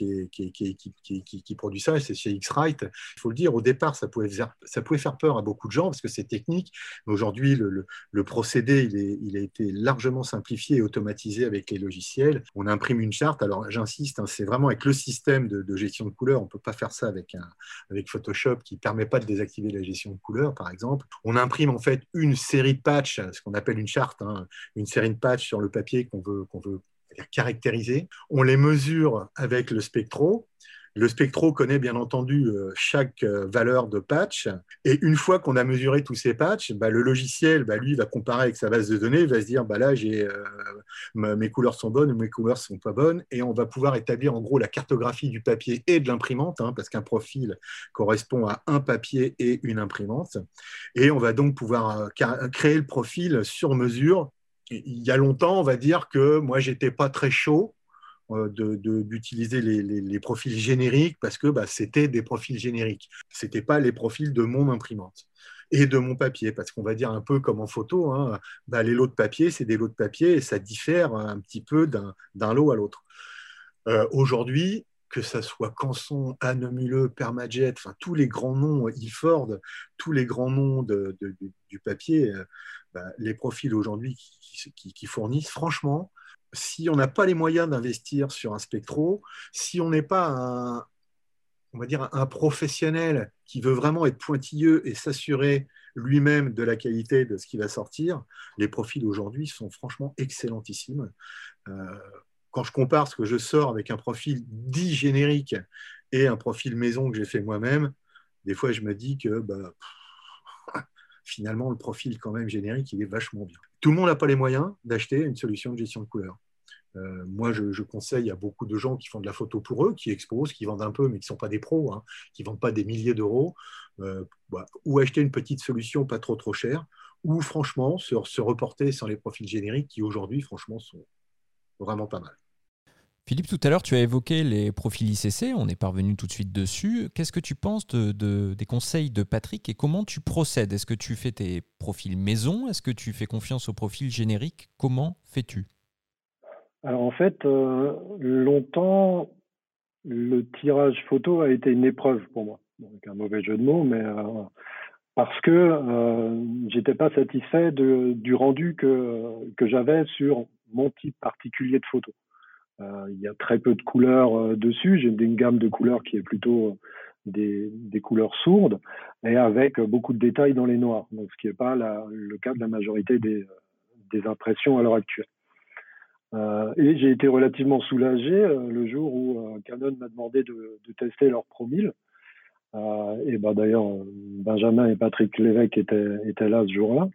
produit ça, c'est chez X-Rite. Il faut le dire, au départ, ça pouvait, ça pouvait faire peur à beaucoup de gens parce que c'est technique. Mais aujourd'hui, le, le, procédé, il, est, il, a été largement simplifié et automatisé avec les logiciels. On imprime une charte. Alors, j'insiste, hein, c'est vraiment avec le système de, de gestion de couleurs. On ne peut pas faire ça avec, un, avec Photoshop qui ne permet pas de désactiver la gestion de couleurs, par exemple. On imprime en fait une série de patchs, ce qu'on appelle une une charte, hein, une série de patchs sur le papier qu'on veut, qu'on veut caractériser. On les mesure avec le spectro. Le spectro connaît bien entendu euh, chaque euh, valeur de patch. Et une fois qu'on a mesuré tous ces patchs, bah, le logiciel, bah, lui, va comparer avec sa base de données, va se dire, bah, là, euh, mes couleurs sont bonnes, mes couleurs sont pas bonnes. Et on va pouvoir établir en gros la cartographie du papier et de l'imprimante, hein, parce qu'un profil correspond à un papier et une imprimante. Et on va donc pouvoir créer le profil sur mesure. Il y a longtemps, on va dire que moi, j'étais pas très chaud d'utiliser les, profils génériques parce que bah, c'était des profils génériques. Ce n'était pas les profils de mon imprimante et de mon papier, parce qu'on va dire un peu comme en photo, hein, bah, les lots de papier, c'est des lots de papier et ça diffère un petit peu d'un lot à l'autre. Aujourd'hui, que ce soit Canson, Anne Muleux, Permajet, enfin tous les grands noms, Ilford, tous les grands noms du papier, euh, bah, les profils aujourd'hui qui, fournissent, franchement, si on n'a pas les moyens d'investir sur un spectro, si on n'est pas un, professionnel qui veut vraiment être pointilleux et s'assurer lui-même de la qualité de ce qui va sortir, les profils aujourd'hui sont franchement excellentissimes. Euh, quand je compare ce que je sors avec un profil dit générique et un profil maison que j'ai fait moi-même, des fois je me dis que bah, (laughs) finalement le profil quand même générique, il est vachement bien. Tout le monde n'a pas les moyens d'acheter une solution de gestion de couleur. Euh, moi, je, conseille à beaucoup de gens qui font de la photo pour eux, qui exposent, qui vendent un peu, mais qui ne sont pas des pros, hein, qui ne vendent pas des milliers d'euros, euh, bah, ou acheter une petite solution pas trop trop chère, ou franchement se, se reporter sur les profils génériques qui aujourd'hui, franchement, sont vraiment pas mal. Philippe, tout à l'heure, tu as évoqué les profils ICC, on est parvenu tout de suite dessus. Qu'est-ce que tu penses de, des conseils de Patrick et comment tu procèdes? Est-ce que tu fais tes profils maison? Est-ce que tu fais confiance au profil générique Comment fais-tu? Alors en fait, euh, longtemps, le tirage photo a été une épreuve pour moi. Un mauvais jeu de mots, mais euh, parce que euh, j'étais pas satisfait du rendu que j'avais sur mon type particulier de photo. Euh, il y a très peu de couleurs euh, dessus. J'ai une gamme de couleurs qui est plutôt euh, des, couleurs sourdes et avec beaucoup de détails dans les noirs, donc ce qui n'est pas le cas de la majorité des, impressions à l'heure actuelle. Et j'ai été relativement soulagé le jour où Canon m'a demandé de, tester leur Promille. Et ben d'ailleurs, Benjamin et Patrick Lévesque étaient, étaient là ce jour-là.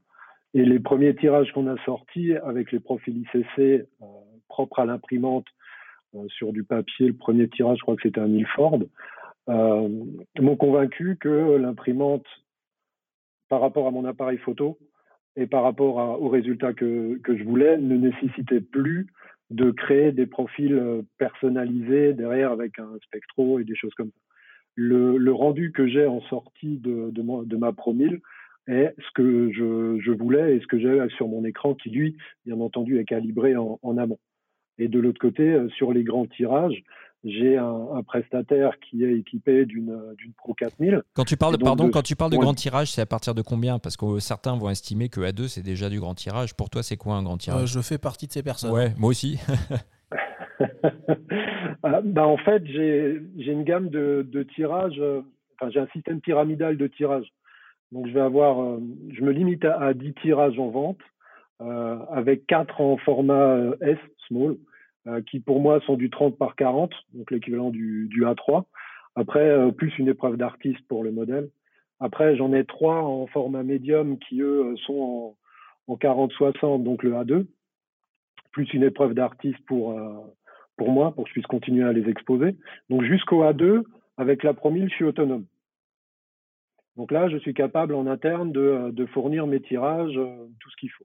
Et les premiers tirages qu'on a sortis avec les profils ICC propre à l'imprimante euh, sur du papier. Le premier tirage, je crois que c'était un Ilford, euh, m'ont convaincu que l'imprimante, par rapport à mon appareil photo et par rapport aux résultats que, je voulais, ne nécessitait plus de créer des profils euh, personnalisés derrière avec un spectro et des choses comme ça. Le, rendu que j'ai en sortie de, de, de ma promille est ce que je, voulais et ce que j'ai sur mon écran qui, lui, bien entendu, est calibré en amont. Et de l'autre côté, euh, sur les grands tirages, j'ai un, prestataire qui est équipé d'une Pro 4000. Quand tu parles, de, pardon, quand tu parles de grand tirage, c'est à partir de combien? Parce que certains vont estimer que A2 c'est déjà du grand tirage. Pour toi, c'est quoi un grand tirage? Euh, Je fais partie de ces personnes. Ouais, moi aussi. (laughs) Ah, bah, en fait, j'ai une gamme de, de tirages. Euh, enfin, j'ai un système pyramidal de tirage. Donc, je vais avoir, je me limite à, à 10 tirages en vente, avec 4 en format S, small, euh, qui pour moi sont du 30 par 40, donc l'équivalent du, du, A3. Après, euh, plus une épreuve d'artiste pour le modèle. Après, j'en ai trois en format médium qui, eux, sont en, en 40-60, donc le A2, plus une épreuve d'artiste pour, euh, pour moi, pour que je puisse continuer à les exposer. Donc jusqu'au A2, avec la promille, je suis autonome. Donc là, je suis capable en interne de fournir mes tirages, tout ce qu'il faut.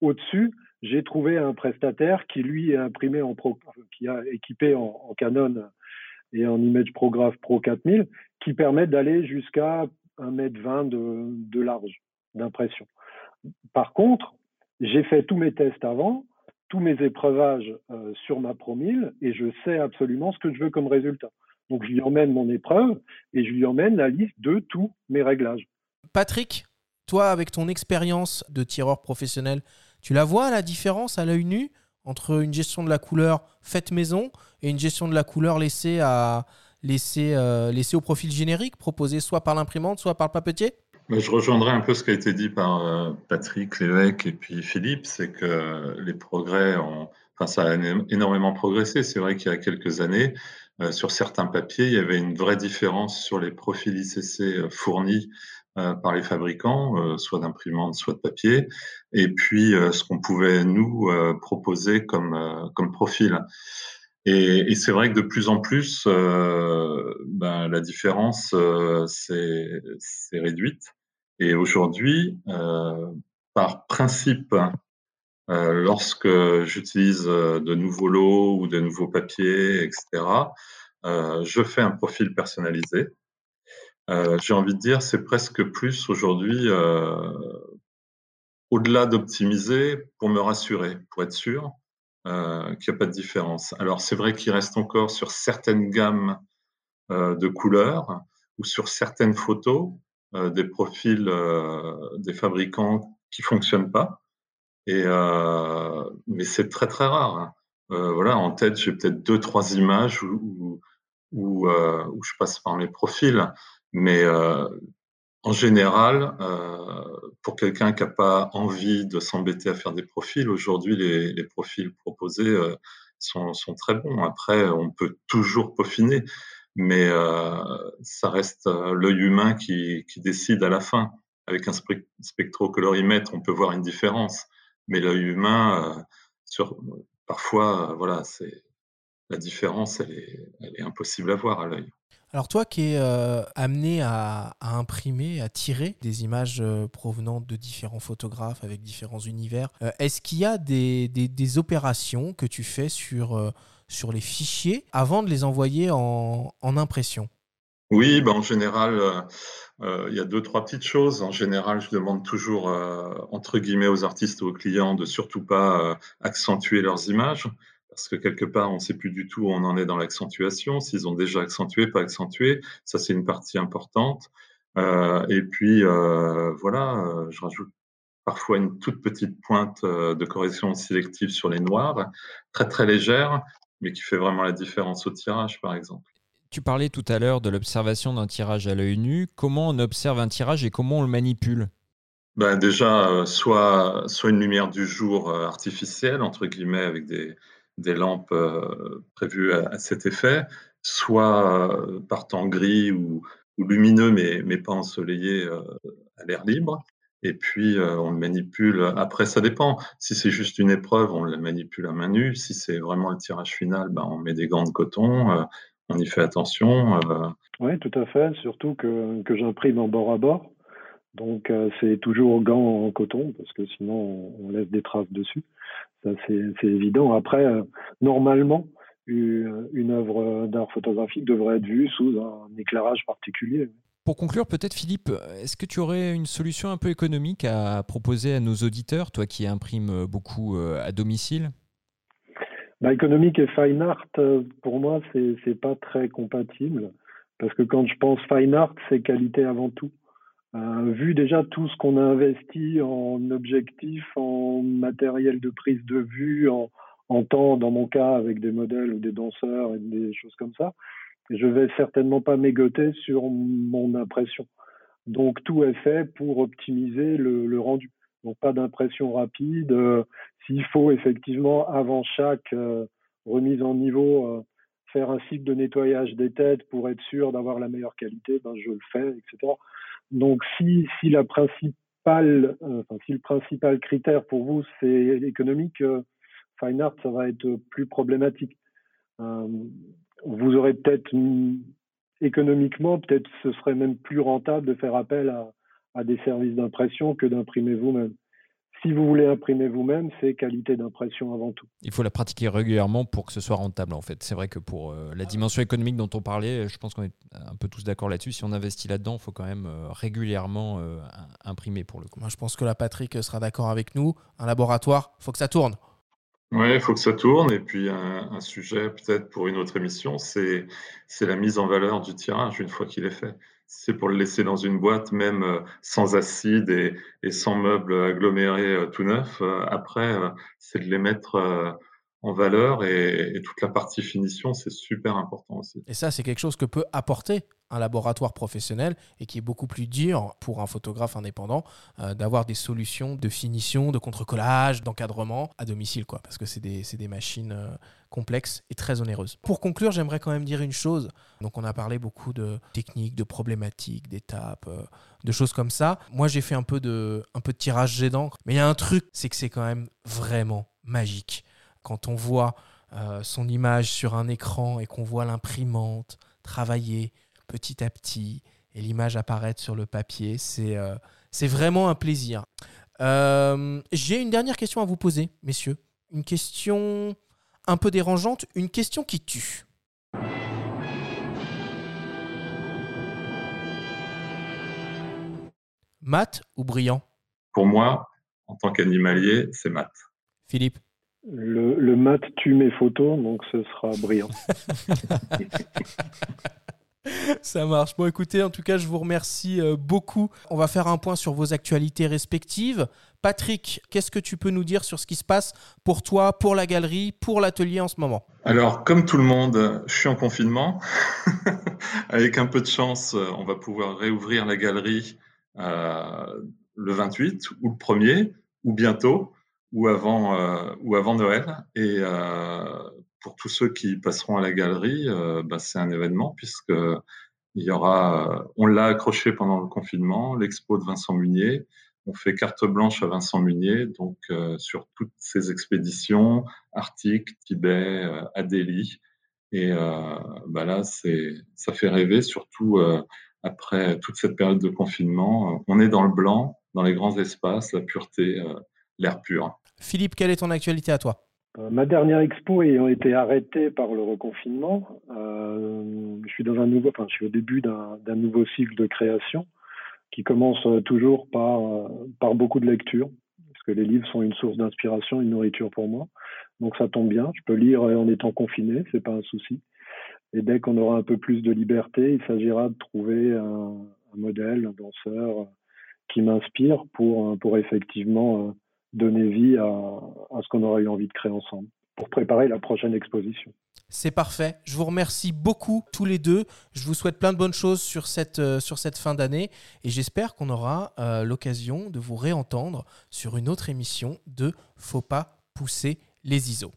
Au-dessus, j'ai trouvé un prestataire qui lui est imprimé en qui a équipé en, Canon et en Image Prograph Pro 4000, qui permet d'aller jusqu'à 1m20 de, de large d'impression. Par contre, j'ai fait tous mes tests avant, tous mes épreuvages euh, sur ma Pro 1000 et je sais absolument ce que je veux comme résultat. Donc je lui emmène mon épreuve et je lui emmène la liste de tous mes réglages. Patrick, toi avec ton expérience de tireur professionnel, tu la vois la différence à l'œil nu entre une gestion de la couleur faite maison et une gestion de la couleur laissée, euh, au profil générique proposé soit par l'imprimante, soit par le papetier? Je rejoindrai un peu ce qui a été dit par euh, Patrick Lévesque et puis Philippe, c'est que les progrès ont, enfin, ça a énormément progressé. C'est vrai qu'il y a quelques années, euh, sur certains papiers, il y avait une vraie différence sur les profils ICC fournis par les fabricants, soit d'imprimantes, soit de papier, et puis euh, ce qu'on pouvait nous proposer comme, comme profil. Et, et c'est vrai que de plus en plus, ben, la différence s'est réduite. Et aujourd'hui, par principe lorsque j'utilise de nouveaux lots ou de nouveaux papiers, etc., je fais un profil personnalisé. J'ai envie de dire, c'est presque plus aujourd'hui, au-delà d'optimiser, pour me rassurer, pour être sûr qu'il n'y a pas de différence. Alors c'est vrai qu'il reste encore sur certaines gammes de couleurs ou sur certaines photos des profils des fabricants qui fonctionnent pas. Et euh, mais c'est très très rare. Hein. Euh, voilà, en tête, j'ai peut-être deux trois images où, euh, où, je passe par mes profils, mais en général, pour quelqu'un qui n'a pas envie de s'embêter à faire des profils, aujourd'hui les, profils proposés sont, sont, très bons. Après, on peut toujours peaufiner, mais ça reste l'œil humain qui, décide à la fin avec un spectrocolorimètre, on peut voir une différence. Mais l'œil humain, euh, parfois, euh, voilà, c'est la différence, elle est, impossible à voir à l'œil. Alors toi qui es euh, amené à, imprimer, à tirer des images provenant de différents photographes avec différents univers, est-ce qu'il y a des, opérations que tu fais sur, les fichiers avant de les envoyer en, impression? Oui, ben en général, euh, il y a deux, trois petites choses. En général, je demande toujours, euh, entre guillemets, aux artistes ou aux clients de surtout pas euh, accentuer leurs images, parce que quelque part, on ne sait plus du tout où on en est dans l'accentuation. S'ils ont déjà accentué, pas accentué, ça c'est une partie importante. et puis, voilà, je rajoute parfois une toute petite pointe de correction sélective sur les noirs, très très légère, mais qui fait vraiment la différence au tirage, par exemple. Tu parlais tout à l'heure de l'observation d'un tirage à l'œil nu. Comment on observe un tirage et comment on le manipule? Ben Déjà, euh, soit, soit une lumière du jour euh, artificielle, entre guillemets, avec des, des lampes euh, prévues à, cet effet, soit par temps gris ou, lumineux, mais, mais pas ensoleillé à l'air libre. Et puis, on le manipule. Après, ça dépend. Si c'est juste une épreuve, on le manipule à main nue. Si c'est vraiment le tirage final, ben, on met des gants de coton on y fait attention. Euh. Oui, tout à fait, surtout que, que j'imprime en bord à bord. Donc euh, c'est toujours gants en coton parce que sinon on, laisse des traces dessus. Ça c'est évident. Après, euh, normalement, une, une œuvre d'art photographique devrait être vue sous un éclairage particulier. Pour conclure, peut-être Philippe, est-ce que tu aurais une solution un peu économique à proposer à nos auditeurs, toi qui imprimes beaucoup à domicile? Bah, économique et fine art, euh, pour moi, c'est n'est pas très compatible. Parce que quand je pense fine art, c'est qualité avant tout. Vu déjà tout ce qu'on a investi en objectifs, en matériel de prise de vue, en, temps, dans mon cas, avec des modèles ou des danseurs et des choses comme ça, je vais certainement pas mégoter sur mon impression. Donc tout est fait pour optimiser le, le rendu. Donc pas d'impression rapide. Euh, s'il faut effectivement, avant chaque euh, remise en niveau, euh, faire un cycle de nettoyage des têtes pour être sûr d'avoir la meilleure qualité, ben, je le fais, etc. Donc si, enfin, si le principal critère pour vous c'est économique, fine art ça va être plus problématique. vous aurez peut-être économiquement, peut-être ce serait même plus rentable de faire appel à des services d'impression que d'imprimer vous-même. Si vous voulez imprimer vous-même, c'est qualité d'impression avant tout. Il faut la pratiquer régulièrement pour que ce soit rentable en fait. C'est vrai que pour euh, la dimension économique dont on parlait, je pense qu'on est un peu tous d'accord là-dessus. Si on investit là-dedans, il faut quand même euh, régulièrement euh, imprimer pour le coup. Moi, je pense que la Patrick sera d'accord avec nous. Un laboratoire, il faut que ça tourne. Oui, il faut que ça tourne. Et puis un, un sujet peut-être pour une autre émission, c'est la mise en valeur du tirage une fois qu'il est fait c'est pour le laisser dans une boîte, même euh, sans acide et, sans meubles agglomérés euh, tout neufs. Euh, après, c'est de les mettre en valeur et, toute la partie finition, c'est super important aussi. Et ça, c'est quelque chose que peut apporter un laboratoire professionnel et qui est beaucoup plus dur pour un photographe indépendant d'avoir des solutions de finition, de contre-collage, d'encadrement à domicile, quoi, parce que c'est des, machines complexe et très onéreuse. Pour conclure, j'aimerais quand même dire une chose. Donc on a parlé beaucoup de techniques, de problématiques, d'étapes, euh, de choses comme ça. Moi j'ai fait un peu de, un peu de tirage jet d'encre, mais il y a un truc, c'est que c'est quand même vraiment magique. Quand on voit euh, son image sur un écran et qu'on voit l'imprimante travailler petit à petit et l'image apparaître sur le papier, c'est euh, vraiment un plaisir. Euh, J'ai une dernière question à vous poser, messieurs. Une question un peu dérangeante, une question qui tue. Mat ou brillant Pour moi, en tant qu'animalier, c'est mat. Philippe? Le, le mat tue mes photos, donc ce sera brillant. (laughs) Ça marche. Bon, écoutez, en tout cas, je vous remercie euh, beaucoup. On va faire un point sur vos actualités respectives. Patrick, qu'est-ce que tu peux nous dire sur ce qui se passe pour toi, pour la galerie, pour l'atelier en ce moment? Alors, comme tout le monde, je suis en confinement. (laughs) Avec un peu de chance, euh, on va pouvoir réouvrir la galerie euh, le 28 ou le 1er ou bientôt ou avant, euh, ou avant Noël. Et euh, pour tous ceux qui passeront à la galerie, euh, bah, c'est un événement puisque il y aura, on l'a accroché pendant le confinement, l'expo de Vincent Munier. On fait carte blanche à Vincent Munier, donc sur toutes ses expéditions, Arctique, Tibet, Adélie. Et bah là, c'est, ça fait rêver, surtout après toute cette période de confinement. On est dans le blanc, dans les grands espaces, la pureté, l'air pur. Philippe, quelle est ton actualité à toi? Euh, Ma dernière expo ayant été arrêtée par le reconfinement, euh, je suis dans un nouveau, enfin, je suis au début d'un nouveau cycle de création qui commence euh, toujours par, par beaucoup de lecture, parce que les livres sont une source d'inspiration, une nourriture pour moi. Donc ça tombe bien, je peux lire en étant confiné, c'est pas un souci. Et dès qu'on aura un peu plus de liberté, il s'agira de trouver un, un modèle, un danseur qui m'inspire pour, pour effectivement donner vie à, ce qu'on aurait eu envie de créer ensemble, pour préparer la prochaine exposition. C'est parfait. Je vous remercie beaucoup tous les deux. Je vous souhaite plein de bonnes choses sur cette, euh, fin d'année et j'espère qu'on aura euh, l'occasion de vous réentendre sur une autre émission de Faut pas pousser les ISO.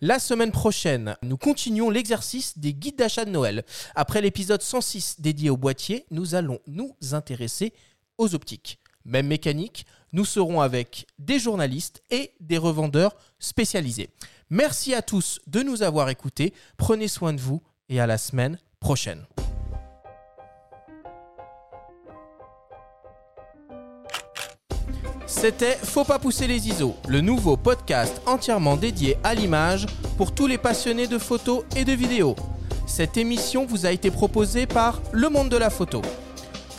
La semaine prochaine, nous continuons l'exercice des guides d'achat de Noël. Après l'épisode 106 dédié au boîtier, nous allons nous intéresser aux optiques. Même mécanique, nous serons avec des journalistes et des revendeurs spécialisés. Merci à tous de nous avoir écoutés. Prenez soin de vous et à la semaine prochaine. C'était Faut pas pousser les ISO, le nouveau podcast entièrement dédié à l'image pour tous les passionnés de photos et de vidéos. Cette émission vous a été proposée par Le Monde de la Photo.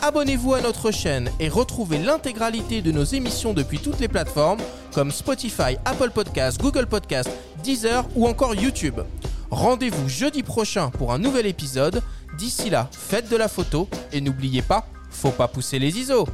Abonnez-vous à notre chaîne et retrouvez l'intégralité de nos émissions depuis toutes les plateformes comme Spotify, Apple Podcasts, Google Podcasts, Deezer ou encore YouTube. Rendez-vous jeudi prochain pour un nouvel épisode. D'ici là, faites de la photo et n'oubliez pas, faut pas pousser les ISO.